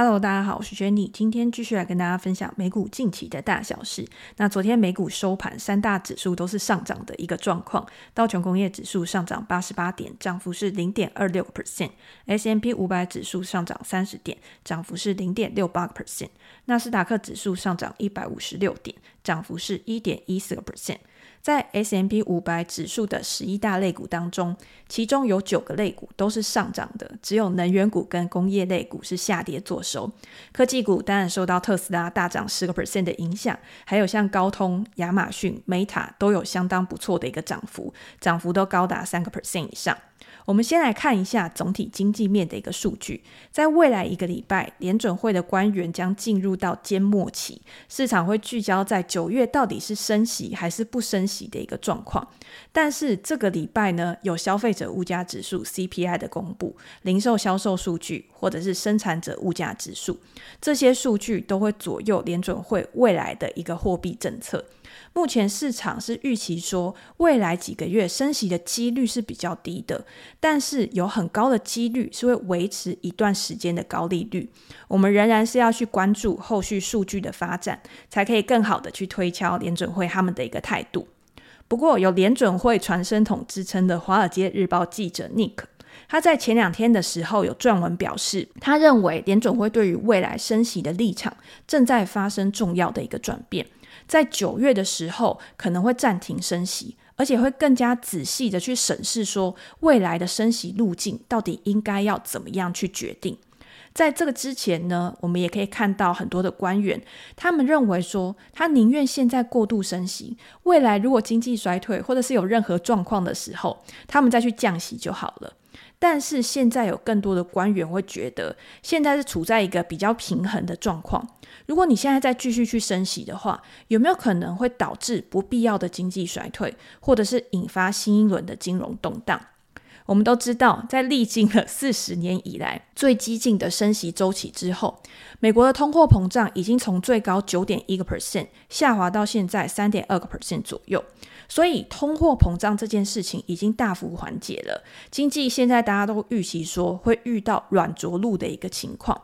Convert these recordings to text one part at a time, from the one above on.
Hello，大家好，我是 Jenny，今天继续来跟大家分享美股近期的大小事。那昨天美股收盘，三大指数都是上涨的一个状况。道琼工业指数上涨八十八点，涨幅是零点二六 percent；S&P 五百指数上涨三十点，涨幅是零点六八 percent；纳斯达克指数上涨一百五十六点，涨幅是一点一四个 percent。在 S M P 五百指数的十一大类股当中，其中有九个类股都是上涨的，只有能源股跟工业类股是下跌作收。科技股当然受到特斯拉大涨十个 percent 的影响，还有像高通、亚马逊、Meta 都有相当不错的一个涨幅，涨幅都高达三个 percent 以上。我们先来看一下总体经济面的一个数据，在未来一个礼拜，联准会的官员将进入到缄默期，市场会聚焦在九月到底是升息还是不升息的一个状况。但是这个礼拜呢，有消费者物价指数 CPI 的公布，零售销售数据或者是生产者物价指数，这些数据都会左右联准会未来的一个货币政策。目前市场是预期说，未来几个月升息的几率是比较低的，但是有很高的几率是会维持一段时间的高利率。我们仍然是要去关注后续数据的发展，才可以更好的去推敲联准会他们的一个态度。不过，有联准会传声筒之称的《华尔街日报》记者 Nick，他在前两天的时候有撰文表示，他认为联准会对于未来升息的立场正在发生重要的一个转变。在九月的时候，可能会暂停升息，而且会更加仔细的去审视说未来的升息路径到底应该要怎么样去决定。在这个之前呢，我们也可以看到很多的官员，他们认为说，他宁愿现在过度升息，未来如果经济衰退或者是有任何状况的时候，他们再去降息就好了。但是现在有更多的官员会觉得，现在是处在一个比较平衡的状况。如果你现在再继续去升息的话，有没有可能会导致不必要的经济衰退，或者是引发新一轮的金融动荡？我们都知道，在历经了四十年以来最激进的升息周期之后，美国的通货膨胀已经从最高九点一个 percent 下滑到现在三点二个 percent 左右。所以，通货膨胀这件事情已经大幅缓解了。经济现在大家都预期说会遇到软着陆的一个情况。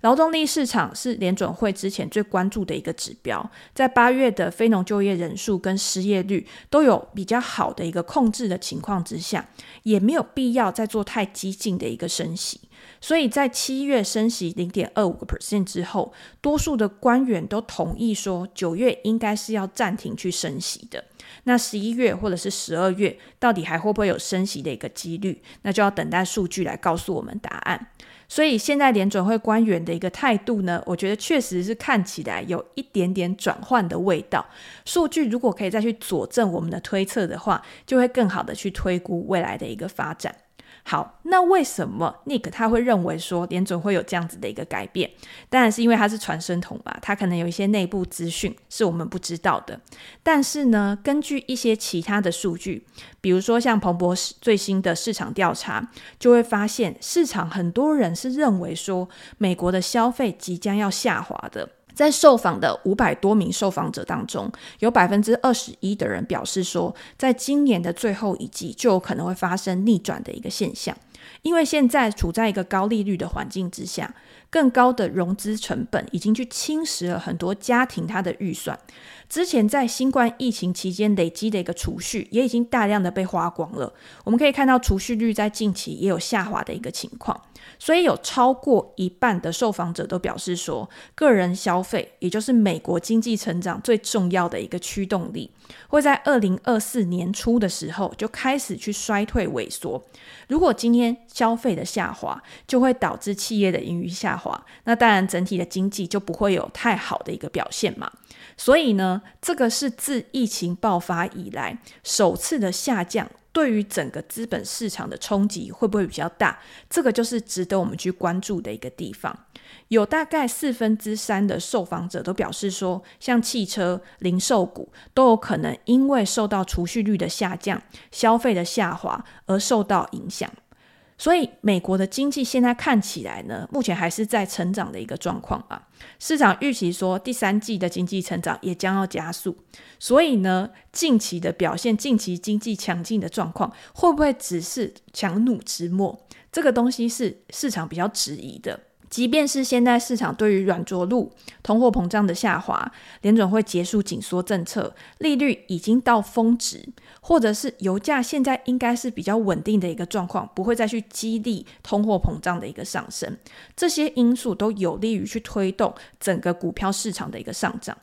劳动力市场是联准会之前最关注的一个指标，在八月的非农就业人数跟失业率都有比较好的一个控制的情况之下，也没有必要再做太激进的一个升息。所以在七月升息零点二五个 percent 之后，多数的官员都同意说，九月应该是要暂停去升息的。那十一月或者是十二月，到底还会不会有升息的一个几率？那就要等待数据来告诉我们答案。所以现在联准会官员的一个态度呢，我觉得确实是看起来有一点点转换的味道。数据如果可以再去佐证我们的推测的话，就会更好的去推估未来的一个发展。好，那为什么 Nick 他会认为说联准会有这样子的一个改变？当然是因为他是传声筒吧，他可能有一些内部资讯是我们不知道的。但是呢，根据一些其他的数据，比如说像彭博最新的市场调查，就会发现市场很多人是认为说美国的消费即将要下滑的。在受访的五百多名受访者当中，有百分之二十一的人表示说，在今年的最后一季就有可能会发生逆转的一个现象，因为现在处在一个高利率的环境之下，更高的融资成本已经去侵蚀了很多家庭它的预算。之前在新冠疫情期间累积的一个储蓄，也已经大量的被花光了。我们可以看到储蓄率在近期也有下滑的一个情况，所以有超过一半的受访者都表示说，个人消费，也就是美国经济成长最重要的一个驱动力，会在二零二四年初的时候就开始去衰退萎缩。如果今天消费的下滑，就会导致企业的盈余下滑，那当然整体的经济就不会有太好的一个表现嘛。所以呢，这个是自疫情爆发以来首次的下降，对于整个资本市场的冲击会不会比较大？这个就是值得我们去关注的一个地方。有大概四分之三的受访者都表示说，像汽车、零售股都有可能因为受到储蓄率的下降、消费的下滑而受到影响。所以，美国的经济现在看起来呢，目前还是在成长的一个状况啊。市场预期说，第三季的经济成长也将要加速。所以呢，近期的表现，近期经济强劲的状况，会不会只是强弩之末？这个东西是市场比较质疑的。即便是现在市场对于软着陆、通货膨胀的下滑、联准会结束紧缩政策、利率已经到峰值，或者是油价现在应该是比较稳定的一个状况，不会再去激励通货膨胀的一个上升，这些因素都有利于去推动整个股票市场的一个上涨。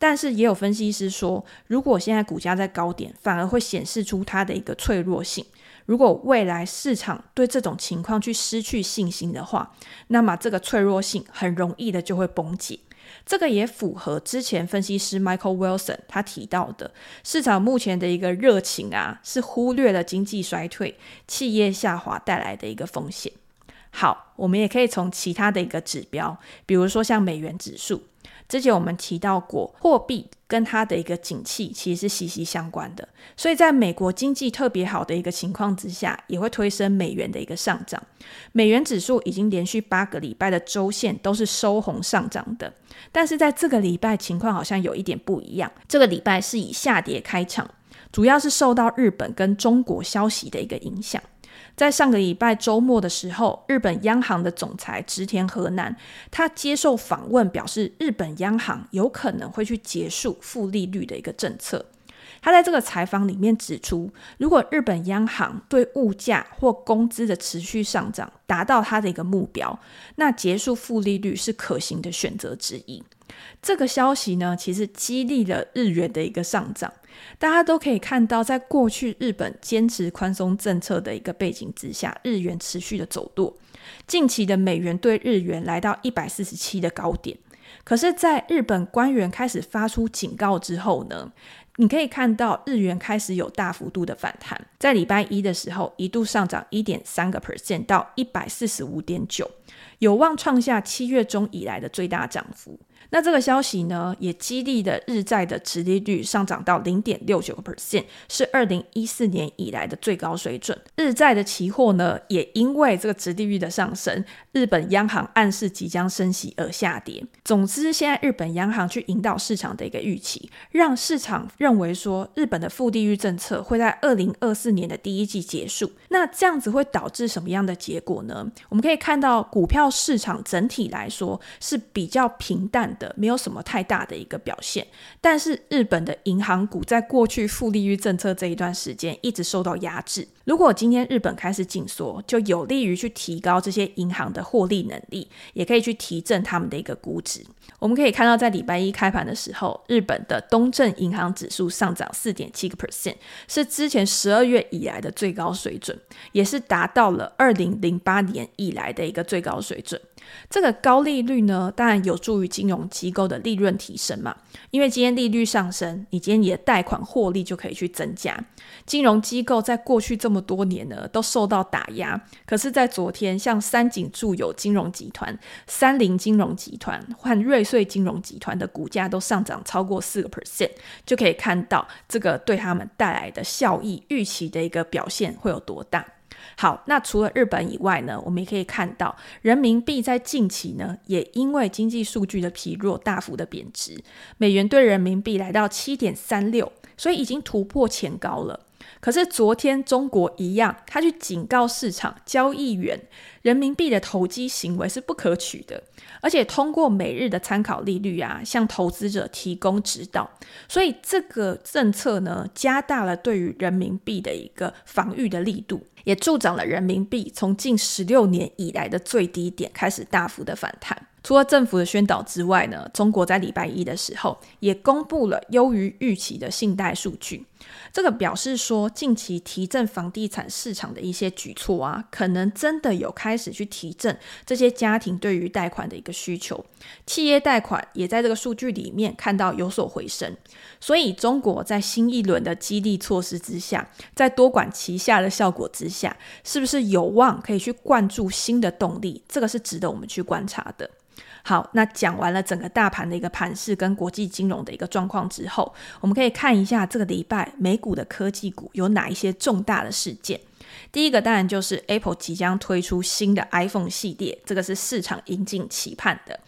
但是也有分析师说，如果现在股价在高点，反而会显示出它的一个脆弱性。如果未来市场对这种情况去失去信心的话，那么这个脆弱性很容易的就会崩解。这个也符合之前分析师 Michael Wilson 他提到的，市场目前的一个热情啊，是忽略了经济衰退、企业下滑带来的一个风险。好，我们也可以从其他的一个指标，比如说像美元指数。之前我们提到过，货币跟它的一个景气其实是息息相关的，所以在美国经济特别好的一个情况之下，也会推升美元的一个上涨。美元指数已经连续八个礼拜的周线都是收红上涨的，但是在这个礼拜情况好像有一点不一样，这个礼拜是以下跌开场，主要是受到日本跟中国消息的一个影响。在上个礼拜周末的时候，日本央行的总裁植田和男他接受访问，表示日本央行有可能会去结束负利率的一个政策。他在这个采访里面指出，如果日本央行对物价或工资的持续上涨达到他的一个目标，那结束负利率是可行的选择之一。这个消息呢，其实激励了日元的一个上涨。大家都可以看到，在过去日本坚持宽松政策的一个背景之下，日元持续的走弱。近期的美元兑日元来到一百四十七的高点。可是，在日本官员开始发出警告之后呢，你可以看到日元开始有大幅度的反弹。在礼拜一的时候，一度上涨一点三个 percent 到一百四十五点九，有望创下七月中以来的最大涨幅。那这个消息呢，也激励的日债的殖利率上涨到零点六九个 percent，是二零一四年以来的最高水准。日债的期货呢，也因为这个殖利率的上升，日本央行暗示即将升息而下跌。总之，现在日本央行去引导市场的一个预期，让市场认为说日本的负利率政策会在二零二四年的第一季结束。那这样子会导致什么样的结果呢？我们可以看到股票市场整体来说是比较平淡的。没有什么太大的一个表现，但是日本的银行股在过去负利率政策这一段时间一直受到压制。如果今天日本开始紧缩，就有利于去提高这些银行的获利能力，也可以去提振他们的一个估值。我们可以看到，在礼拜一开盘的时候，日本的东证银行指数上涨四点七个 percent，是之前十二月以来的最高水准，也是达到了二零零八年以来的一个最高水准。这个高利率呢，当然有助于金融机构的利润提升嘛，因为今天利率上升，你今天你的贷款获利就可以去增加。金融机构在过去这么多年呢，都受到打压，可是，在昨天，像三井住友金融集团、三菱金融集团和瑞穗金融集团的股价都上涨超过四个 percent，就可以看到这个对他们带来的效益预期的一个表现会有多大。好，那除了日本以外呢，我们也可以看到人民币在近期呢，也因为经济数据的疲弱，大幅的贬值，美元兑人民币来到七点三六，所以已经突破前高了。可是昨天中国一样，他去警告市场，交易员人民币的投机行为是不可取的，而且通过每日的参考利率啊，向投资者提供指导。所以这个政策呢，加大了对于人民币的一个防御的力度，也助长了人民币从近十六年以来的最低点开始大幅的反弹。除了政府的宣导之外呢，中国在礼拜一的时候也公布了优于预期的信贷数据。这个表示说，近期提振房地产市场的一些举措啊，可能真的有开始去提振这些家庭对于贷款的一个需求。企业贷款也在这个数据里面看到有所回升。所以，中国在新一轮的激励措施之下，在多管齐下的效果之下，是不是有望可以去灌注新的动力？这个是值得我们去观察的。好，那讲完了整个大盘的一个盘势跟国际金融的一个状况之后，我们可以看一下这个礼拜美股的科技股有哪一些重大的事件。第一个当然就是 Apple 即将推出新的 iPhone 系列，这个是市场引颈期盼的。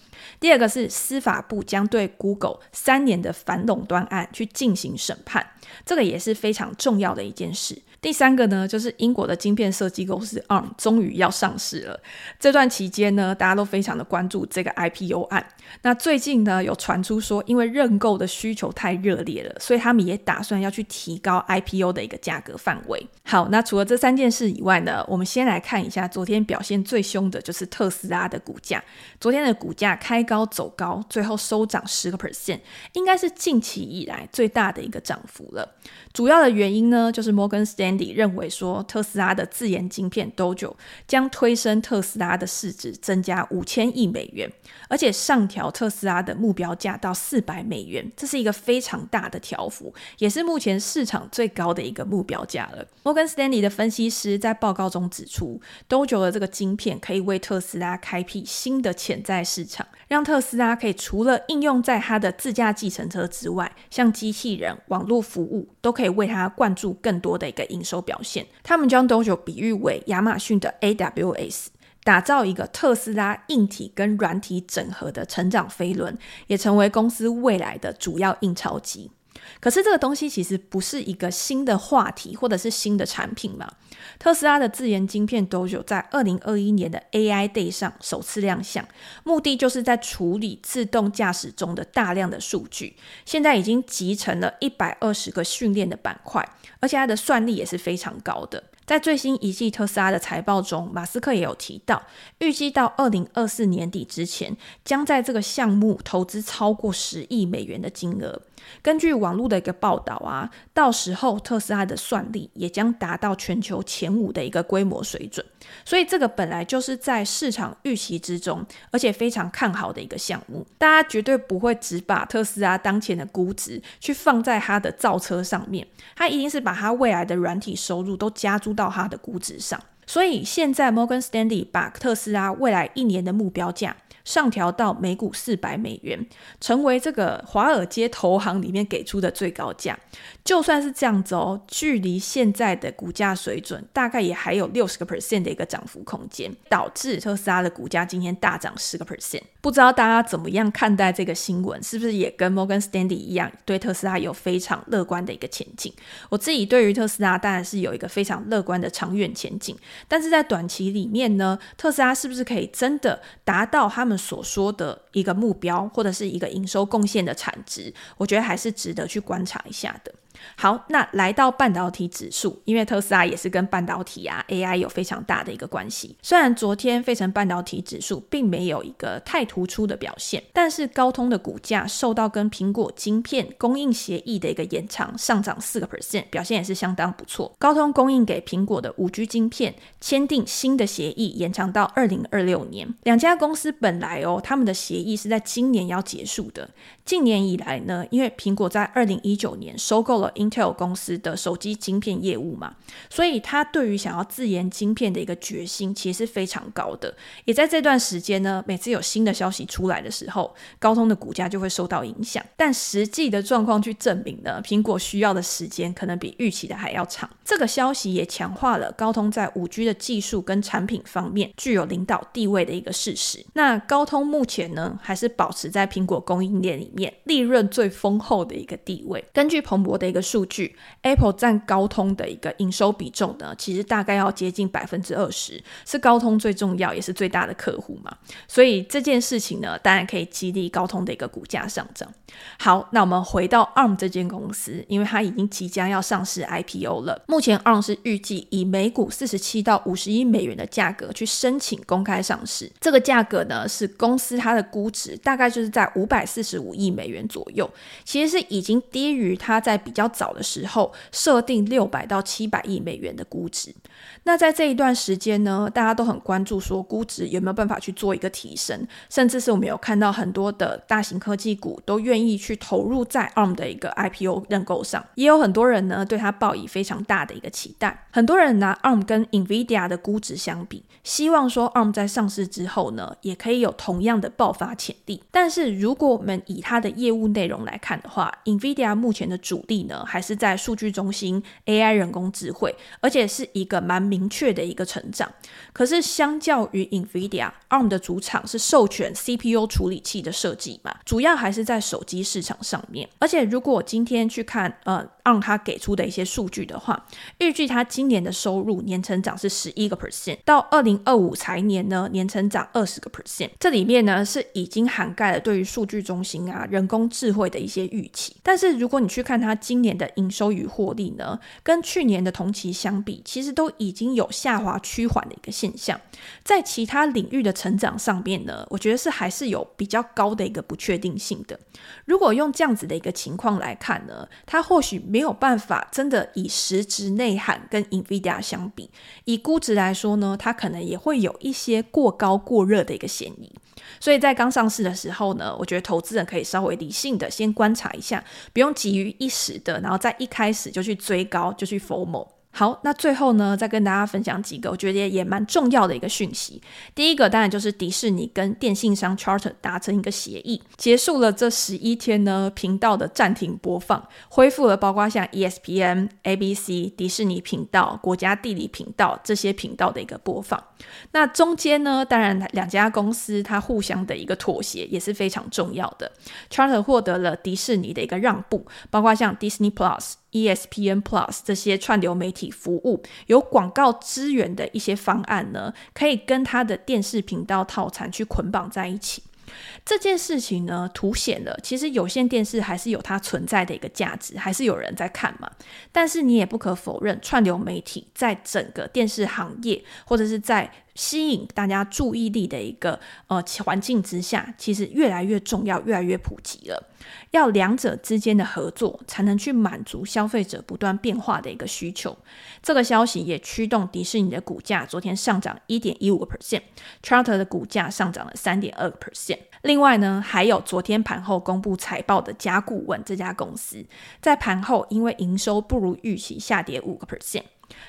第二个是司法部将对 Google 三年的反垄断案去进行审判，这个也是非常重要的一件事。第三个呢，就是英国的晶片设计公司 ARM 终于要上市了。这段期间呢，大家都非常的关注这个 IPO 案。那最近呢，有传出说，因为认购的需求太热烈了，所以他们也打算要去提高 IPO 的一个价格范围。好，那除了这三件事以外呢，我们先来看一下昨天表现最凶的就是特斯拉的股价。昨天的股价开高高走高，最后收涨十个 percent，应该是近期以来最大的一个涨幅了。主要的原因呢，就是 Morgan Stanley 认为说，特斯拉的自研晶片 Dojo 将推升特斯拉的市值增加五千亿美元，而且上调特斯拉的目标价到四百美元，这是一个非常大的调幅，也是目前市场最高的一个目标价了。Morgan Stanley 的分析师在报告中指出，Dojo 的这个晶片可以为特斯拉开辟新的潜在市场，让特斯拉可以除了应用在它的自驾计程车之外，像机器人、网络服务都。可以为它灌注更多的一个营收表现。他们将 Dojo 比喻为亚马逊的 AWS，打造一个特斯拉硬体跟软体整合的成长飞轮，也成为公司未来的主要印钞机。可是这个东西其实不是一个新的话题或者是新的产品嘛？特斯拉的自研晶片 Dojo 在二零二一年的 AI Day 上首次亮相，目的就是在处理自动驾驶中的大量的数据，现在已经集成了一百二十个训练的板块，而且它的算力也是非常高的。在最新一季特斯拉的财报中，马斯克也有提到，预计到二零二四年底之前，将在这个项目投资超过十亿美元的金额。根据网络的一个报道啊，到时候特斯拉的算力也将达到全球前五的一个规模水准。所以这个本来就是在市场预期之中，而且非常看好的一个项目。大家绝对不会只把特斯拉当前的估值去放在它的造车上面，它一定是把它未来的软体收入都加注到它的估值上。所以现在 Morgan Stanley 把特斯拉未来一年的目标价。上调到每股四百美元，成为这个华尔街投行里面给出的最高价。就算是这样子哦，距离现在的股价水准，大概也还有六十个 percent 的一个涨幅空间，导致特斯拉的股价今天大涨十个 percent。不知道大家怎么样看待这个新闻？是不是也跟 Morgan Stanley 一样，对特斯拉有非常乐观的一个前景？我自己对于特斯拉当然是有一个非常乐观的长远前景，但是在短期里面呢，特斯拉是不是可以真的达到他们所说的一个目标，或者是一个营收贡献的产值，我觉得还是值得去观察一下的。好，那来到半导体指数，因为特斯拉也是跟半导体啊 AI 有非常大的一个关系。虽然昨天费城半导体指数并没有一个太突出的表现，但是高通的股价受到跟苹果晶片供应协议的一个延长，上涨四个 percent，表现也是相当不错。高通供应给苹果的五 G 晶片签订新的协议，延长到二零二六年。两家公司本来哦，他们的协议是在今年要结束的。近年以来呢，因为苹果在二零一九年收购了 Intel 公司的手机晶片业务嘛，所以他对于想要自研晶片的一个决心其实是非常高的。也在这段时间呢，每次有新的消息出来的时候，高通的股价就会受到影响。但实际的状况去证明呢，苹果需要的时间可能比预期的还要长。这个消息也强化了高通在五 G 的技术跟产品方面具有领导地位的一个事实。那高通目前呢，还是保持在苹果供应链里面利润最丰厚的一个地位。根据彭博的个数据，Apple 占高通的一个营收比重呢，其实大概要接近百分之二十，是高通最重要也是最大的客户嘛。所以这件事情呢，当然可以激励高通的一个股价上涨。好，那我们回到 ARM 这间公司，因为它已经即将要上市 IPO 了。目前 ARM 是预计以每股四十七到五十亿美元的价格去申请公开上市。这个价格呢，是公司它的估值大概就是在五百四十五亿美元左右，其实是已经低于它在比较早的时候设定六百到七百亿美元的估值。那在这一段时间呢，大家都很关注说估值有没有办法去做一个提升，甚至是我们有看到很多的大型科技股都愿意去投入在 ARM 的一个 IPO 认购上，也有很多人呢对它抱以非常大的一个期待。很多人拿 ARM 跟 NVIDIA 的估值相比，希望说 ARM 在上市之后呢，也可以有同样的爆发潜力。但是如果我们以它的业务内容来看的话，NVIDIA 目前的主力呢，还是在数据中心、AI 人工智慧，而且是一个蛮明确的一个成长。可是相较于 NVIDIA，ARM 的主场是授权 CPU 处理器的设计嘛，主要还是在手机市场上面。而且如果今天去看呃 ARM 它给出的一些数据的话，预计它今年的收入年成长是十一个 percent，到二零二五财年呢年成长二十个 percent。这里面呢是已经涵盖了对于数据中心啊、人工智慧的一些预期。但是如果你去看它今年的营收与获利呢，跟去年的同期相比，其实都已经有下滑趋缓的一个现象。在其他领域的成长上面呢，我觉得是还是有比较高的一个不确定性的。如果用这样子的一个情况来看呢，它或许没有办法真的以实质内涵跟 NVIDIA 相比，以估值来说呢，它可能也会有一些过高过热的一个嫌疑。所以在刚上市的时候呢，我觉得投资人可以稍微理性的先观察一下，不用急于一时的，然后在一开始就去追高，就去 FOMO。好，那最后呢，再跟大家分享几个我觉得也蛮重要的一个讯息。第一个当然就是迪士尼跟电信商 Charter 达成一个协议，结束了这十一天呢频道的暂停播放，恢复了包括像 ESPN、ABC、迪士尼频道、国家地理频道这些频道的一个播放。那中间呢，当然两家公司它互相的一个妥协也是非常重要的。Charter 获得了迪士尼的一个让步，包括像 Disney Plus。ESPN Plus 这些串流媒体服务有广告资源的一些方案呢，可以跟它的电视频道套餐去捆绑在一起。这件事情呢，凸显了其实有线电视还是有它存在的一个价值，还是有人在看嘛。但是你也不可否认，串流媒体在整个电视行业或者是在吸引大家注意力的一个呃环境之下，其实越来越重要，越来越普及了。要两者之间的合作，才能去满足消费者不断变化的一个需求。这个消息也驱动迪士尼的股价昨天上涨一点一五个 percent，Charter 的股价上涨了三点二个 percent。另外呢，还有昨天盘后公布财报的甲骨文这家公司，在盘后因为营收不如预期，下跌五个 percent。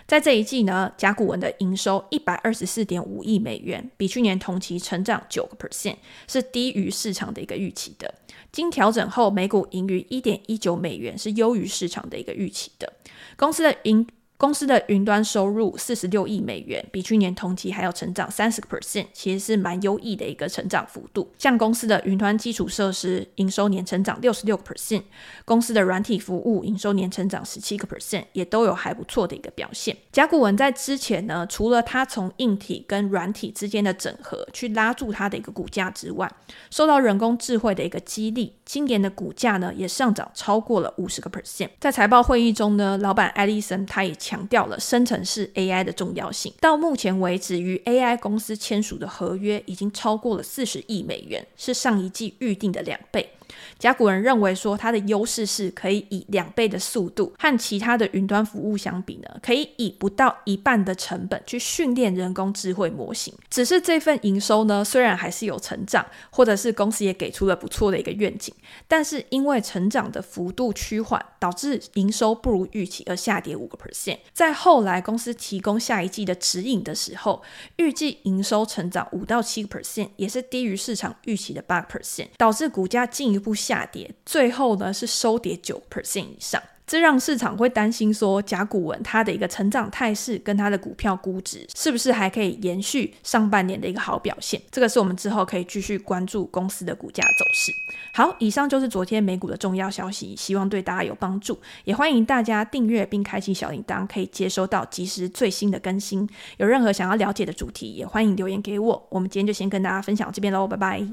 在这一季呢，甲骨文的营收一百二十四点五亿美元，比去年同期成长九个 percent，是低于市场的一个预期的。经调整后，每股盈余一点一九美元，是优于市场的一个预期的。公司的盈公司的云端收入四十六亿美元，比去年同期还要成长三十个 percent，其实是蛮优异的一个成长幅度。像公司的云端基础设施营收年成长六十六个 percent，公司的软体服务营收年成长十七个 percent，也都有还不错的一个表现。甲骨文在之前呢，除了它从硬体跟软体之间的整合去拉住它的一个股价之外，受到人工智慧的一个激励，今年的股价呢也上涨超过了五十个 percent。在财报会议中呢，老板艾利森他也强调了生成式 AI 的重要性。到目前为止，与 AI 公司签署的合约已经超过了四十亿美元，是上一季预定的两倍。甲骨文认为说，它的优势是可以以两倍的速度和其他的云端服务相比呢，可以以不到一半的成本去训练人工智慧模型。只是这份营收呢，虽然还是有成长，或者是公司也给出了不错的一个愿景，但是因为成长的幅度趋缓，导致营收不如预期而下跌五个 percent。在后来公司提供下一季的指引的时候，预计营收成长五到七个 percent，也是低于市场预期的八个 percent，导致股价进一步下跌，最后呢是收跌九 percent 以上。这让市场会担心说，甲骨文它的一个成长态势跟它的股票估值是不是还可以延续上半年的一个好表现？这个是我们之后可以继续关注公司的股价走势。好，以上就是昨天美股的重要消息，希望对大家有帮助。也欢迎大家订阅并开启小铃铛，可以接收到及时最新的更新。有任何想要了解的主题，也欢迎留言给我。我们今天就先跟大家分享这边喽，拜拜。